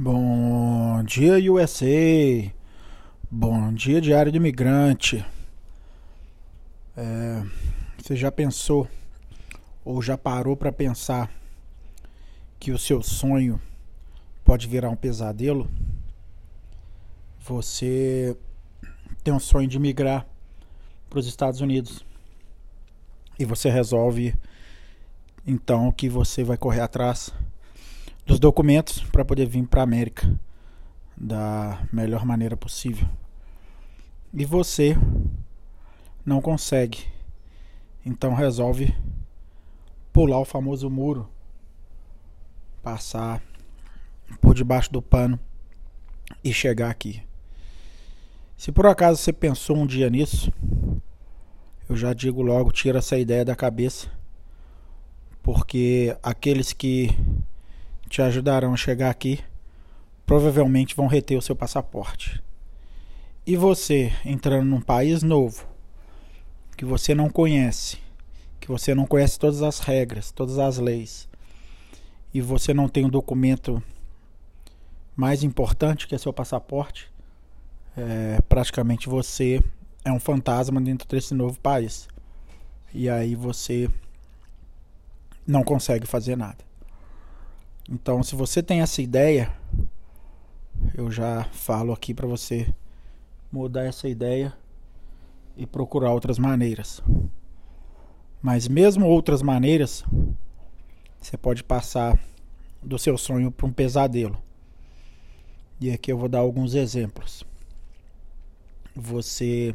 Bom dia, USA. Bom dia, Diário do Imigrante. É, você já pensou ou já parou para pensar que o seu sonho pode virar um pesadelo? Você tem um sonho de migrar para os Estados Unidos e você resolve então que você vai correr atrás dos documentos para poder vir para a América da melhor maneira possível. E você não consegue. Então resolve pular o famoso muro, passar por debaixo do pano e chegar aqui. Se por acaso você pensou um dia nisso, eu já digo logo, tira essa ideia da cabeça, porque aqueles que te ajudarão a chegar aqui, provavelmente vão reter o seu passaporte. E você entrando num país novo, que você não conhece, que você não conhece todas as regras, todas as leis, e você não tem o um documento mais importante que é seu passaporte, é, praticamente você é um fantasma dentro desse novo país. E aí você não consegue fazer nada. Então, se você tem essa ideia, eu já falo aqui para você mudar essa ideia e procurar outras maneiras. Mas mesmo outras maneiras, você pode passar do seu sonho para um pesadelo. E aqui eu vou dar alguns exemplos. Você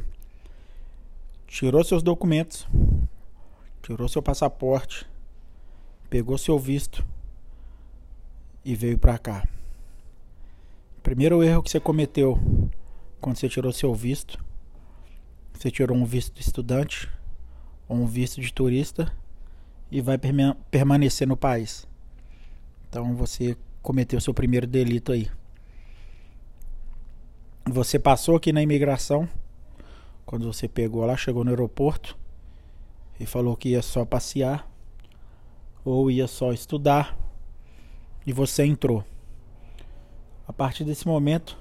tirou seus documentos, tirou seu passaporte, pegou seu visto e veio para cá. Primeiro erro que você cometeu quando você tirou seu visto, você tirou um visto de estudante ou um visto de turista e vai permanecer no país. Então você cometeu seu primeiro delito aí. Você passou aqui na imigração, quando você pegou lá, chegou no aeroporto e falou que ia só passear ou ia só estudar e você entrou. A partir desse momento,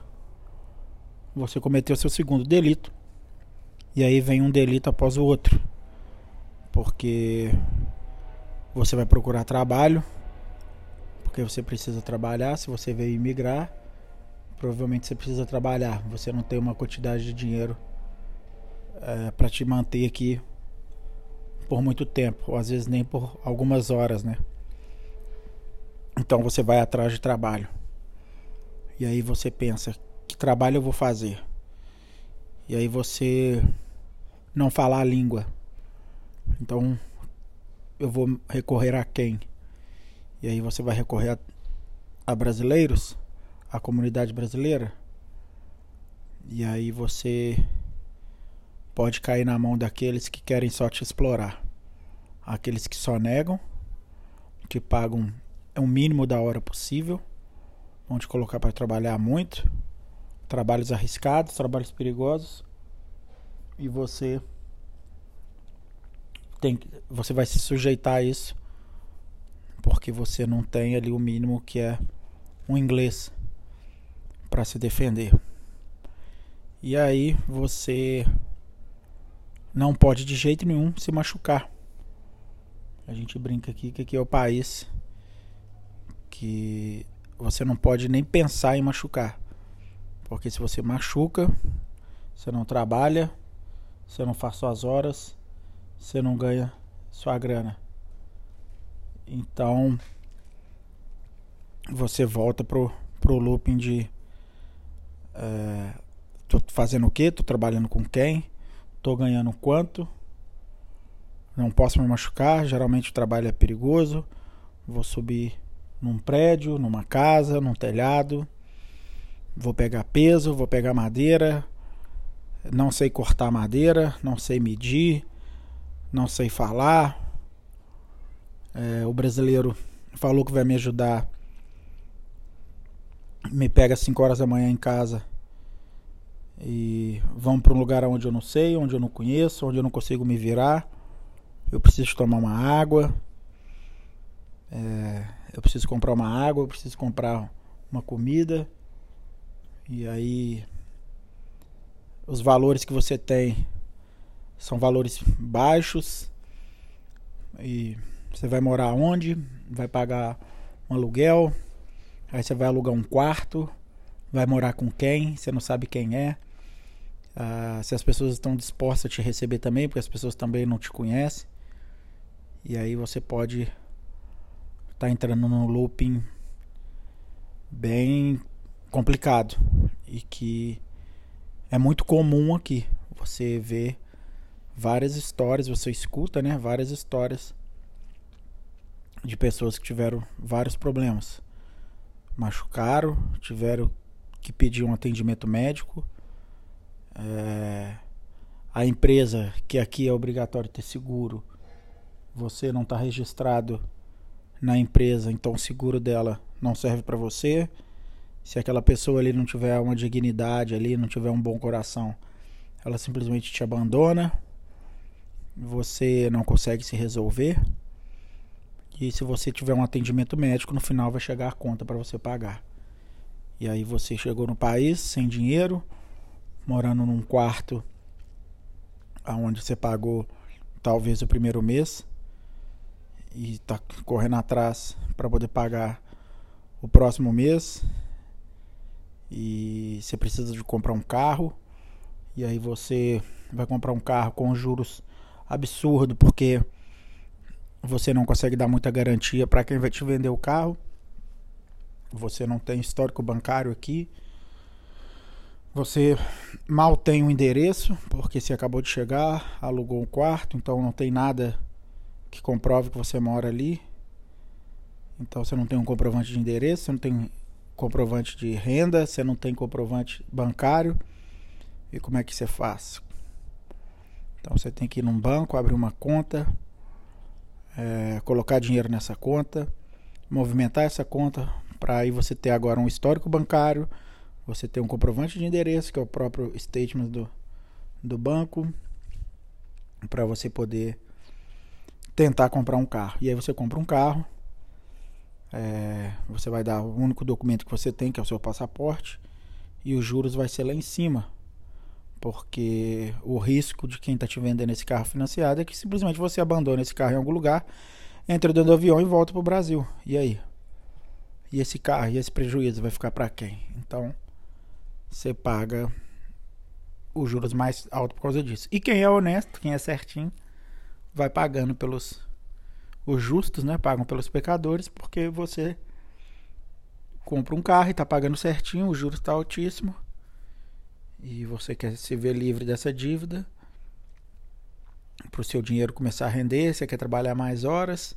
você cometeu seu segundo delito. E aí vem um delito após o outro. Porque você vai procurar trabalho, porque você precisa trabalhar. Se você veio imigrar, provavelmente você precisa trabalhar. Você não tem uma quantidade de dinheiro é, para te manter aqui por muito tempo, ou às vezes nem por algumas horas, né? Então você vai atrás de trabalho. E aí você pensa, que trabalho eu vou fazer? E aí você não falar a língua. Então eu vou recorrer a quem? E aí você vai recorrer a, a brasileiros, a comunidade brasileira. E aí você pode cair na mão daqueles que querem só te explorar. Aqueles que só negam, que pagam é o mínimo da hora possível. Vão te colocar para trabalhar muito. Trabalhos arriscados, trabalhos perigosos. E você tem você vai se sujeitar a isso porque você não tem ali o mínimo que é um inglês para se defender. E aí você não pode de jeito nenhum se machucar. A gente brinca aqui que aqui é o país que você não pode nem pensar em machucar. Porque se você machuca, você não trabalha, você não faz suas horas, você não ganha sua grana. Então você volta pro, pro looping de é, tô fazendo o que? Tô trabalhando com quem? Tô ganhando quanto? Não posso me machucar, geralmente o trabalho é perigoso. Vou subir num prédio, numa casa, num telhado. Vou pegar peso, vou pegar madeira. Não sei cortar madeira, não sei medir, não sei falar. É, o brasileiro falou que vai me ajudar. Me pega às 5 horas da manhã em casa e vamos para um lugar onde eu não sei, onde eu não conheço, onde eu não consigo me virar. Eu preciso tomar uma água. É, eu preciso comprar uma água, eu preciso comprar uma comida. E aí os valores que você tem são valores baixos. E você vai morar onde? Vai pagar um aluguel. Aí você vai alugar um quarto. Vai morar com quem? Você não sabe quem é. Ah, se as pessoas estão dispostas a te receber também, porque as pessoas também não te conhecem. E aí você pode tá entrando num looping bem complicado e que é muito comum aqui. Você vê várias histórias, você escuta, né, várias histórias de pessoas que tiveram vários problemas. Machucaram, tiveram que pedir um atendimento médico. É, a empresa, que aqui é obrigatório ter seguro, você não está registrado na empresa, então o seguro dela não serve para você. Se aquela pessoa ali não tiver uma dignidade ali, não tiver um bom coração, ela simplesmente te abandona. Você não consegue se resolver. E se você tiver um atendimento médico, no final vai chegar a conta para você pagar. E aí você chegou no país sem dinheiro, morando num quarto aonde você pagou talvez o primeiro mês e tá correndo atrás para poder pagar o próximo mês. E você precisa de comprar um carro. E aí você vai comprar um carro com juros absurdo porque você não consegue dar muita garantia para quem vai te vender o carro. Você não tem histórico bancário aqui. Você mal tem o um endereço, porque você acabou de chegar, alugou um quarto, então não tem nada que comprove que você mora ali. Então você não tem um comprovante de endereço, você não tem comprovante de renda, você não tem comprovante bancário. E como é que você faz? Então você tem que ir num banco, abrir uma conta, é, colocar dinheiro nessa conta, movimentar essa conta para aí você ter agora um histórico bancário, você ter um comprovante de endereço, que é o próprio statement do, do banco, para você poder tentar comprar um carro. E aí você compra um carro, é, você vai dar o único documento que você tem, que é o seu passaporte, e os juros vai ser lá em cima. Porque o risco de quem está te vendendo esse carro financiado é que simplesmente você abandona esse carro em algum lugar, entra dentro do avião e volta para o Brasil. E aí? E esse carro, e esse prejuízo vai ficar para quem? Então, você paga os juros mais altos por causa disso. E quem é honesto, quem é certinho, vai pagando pelos os justos, né, pagam pelos pecadores, porque você compra um carro e está pagando certinho, o juros está altíssimo, e você quer se ver livre dessa dívida, para o seu dinheiro começar a render, você quer trabalhar mais horas,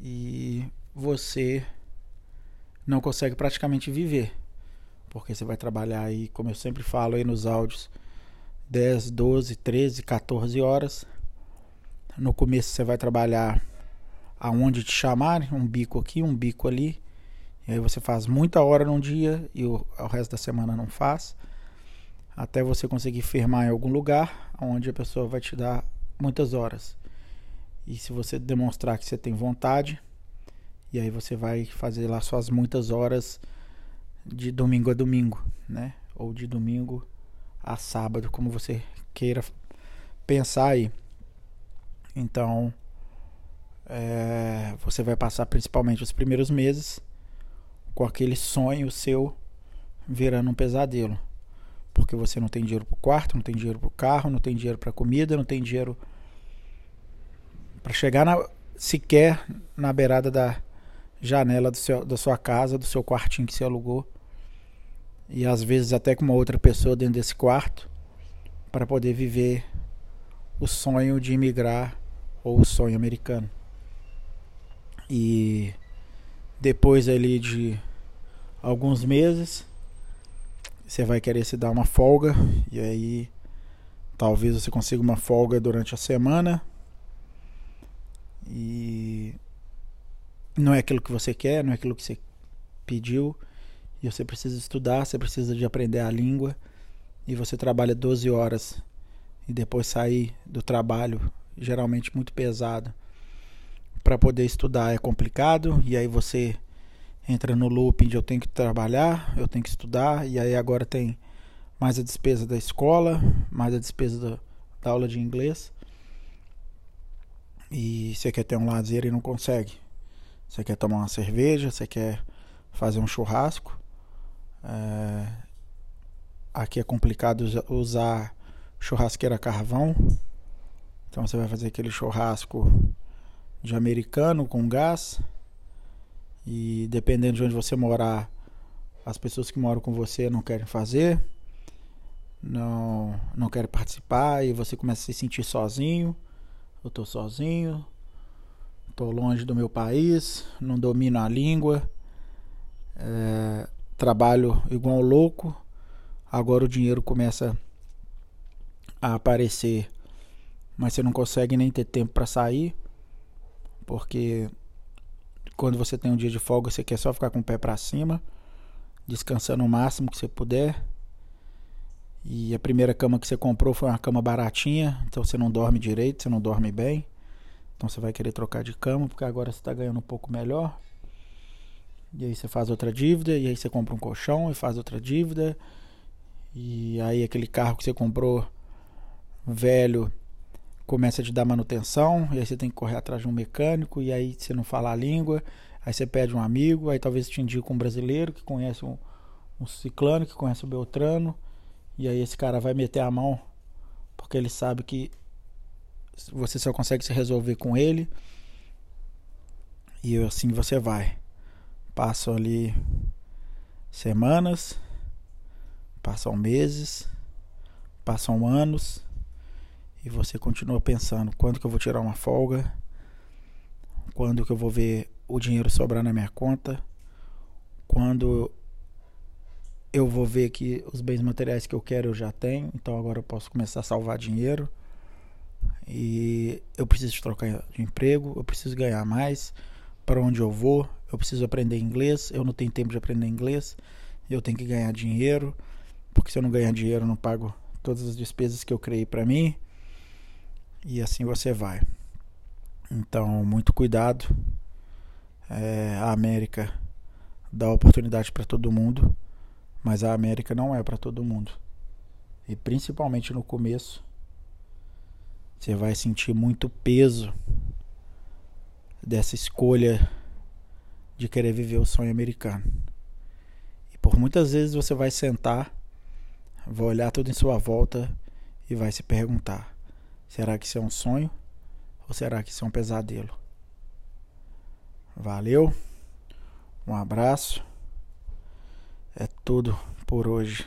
e você não consegue praticamente viver, porque você vai trabalhar aí, como eu sempre falo aí nos áudios, 10, 12, 13, 14 horas no começo você vai trabalhar aonde te chamarem, um bico aqui, um bico ali. E aí você faz muita hora num dia e o, o resto da semana não faz. Até você conseguir firmar em algum lugar onde a pessoa vai te dar muitas horas. E se você demonstrar que você tem vontade, e aí você vai fazer lá suas muitas horas de domingo a domingo, né? Ou de domingo a sábado, como você queira pensar aí. Então, é, você vai passar principalmente os primeiros meses com aquele sonho seu virando um pesadelo. Porque você não tem dinheiro para o quarto, não tem dinheiro para o carro, não tem dinheiro para comida, não tem dinheiro para chegar na, sequer na beirada da janela do seu, da sua casa, do seu quartinho que você alugou. E às vezes até com uma outra pessoa dentro desse quarto para poder viver o sonho de imigrar ou o sonho americano. E depois ali de alguns meses, você vai querer se dar uma folga e aí talvez você consiga uma folga durante a semana e não é aquilo que você quer, não é aquilo que você pediu e você precisa estudar, você precisa de aprender a língua e você trabalha 12 horas e depois sair do trabalho geralmente muito pesado para poder estudar é complicado e aí você entra no looping de eu tenho que trabalhar, eu tenho que estudar, e aí agora tem mais a despesa da escola, mais a despesa da, da aula de inglês. E você quer ter um lazer e não consegue. Você quer tomar uma cerveja, você quer fazer um churrasco. É... Aqui é complicado usar churrasqueira carvão. Então você vai fazer aquele churrasco de americano com gás. E dependendo de onde você morar, as pessoas que moram com você não querem fazer, não, não querem participar e você começa a se sentir sozinho. Eu estou sozinho, estou longe do meu país, não domino a língua, é, trabalho igual louco. Agora o dinheiro começa a aparecer, mas você não consegue nem ter tempo para sair, porque quando você tem um dia de folga, você quer só ficar com o pé para cima, descansando o máximo que você puder. E a primeira cama que você comprou foi uma cama baratinha, então você não dorme direito, você não dorme bem. Então você vai querer trocar de cama, porque agora você está ganhando um pouco melhor. E aí você faz outra dívida, e aí você compra um colchão e faz outra dívida. E aí aquele carro que você comprou velho começa a te dar manutenção, e aí você tem que correr atrás de um mecânico, e aí você não fala a língua, aí você pede um amigo, aí talvez te indique um brasileiro que conhece um, um ciclano, que conhece o Beltrano, e aí esse cara vai meter a mão, porque ele sabe que você só consegue se resolver com ele. E assim você vai. Passam ali semanas, passam meses, passam anos e você continua pensando quando que eu vou tirar uma folga, quando que eu vou ver o dinheiro sobrar na minha conta, quando eu vou ver que os bens materiais que eu quero eu já tenho, então agora eu posso começar a salvar dinheiro. E eu preciso trocar de emprego, eu preciso ganhar mais. Para onde eu vou, eu preciso aprender inglês. Eu não tenho tempo de aprender inglês. Eu tenho que ganhar dinheiro, porque se eu não ganhar dinheiro, eu não pago todas as despesas que eu criei para mim. E assim você vai. Então, muito cuidado. É, a América dá oportunidade para todo mundo, mas a América não é para todo mundo. E principalmente no começo, você vai sentir muito peso dessa escolha de querer viver o sonho americano. E por muitas vezes você vai sentar, vai olhar tudo em sua volta e vai se perguntar: será que isso é um sonho ou será que isso é um pesadelo? Valeu, um abraço, é tudo por hoje.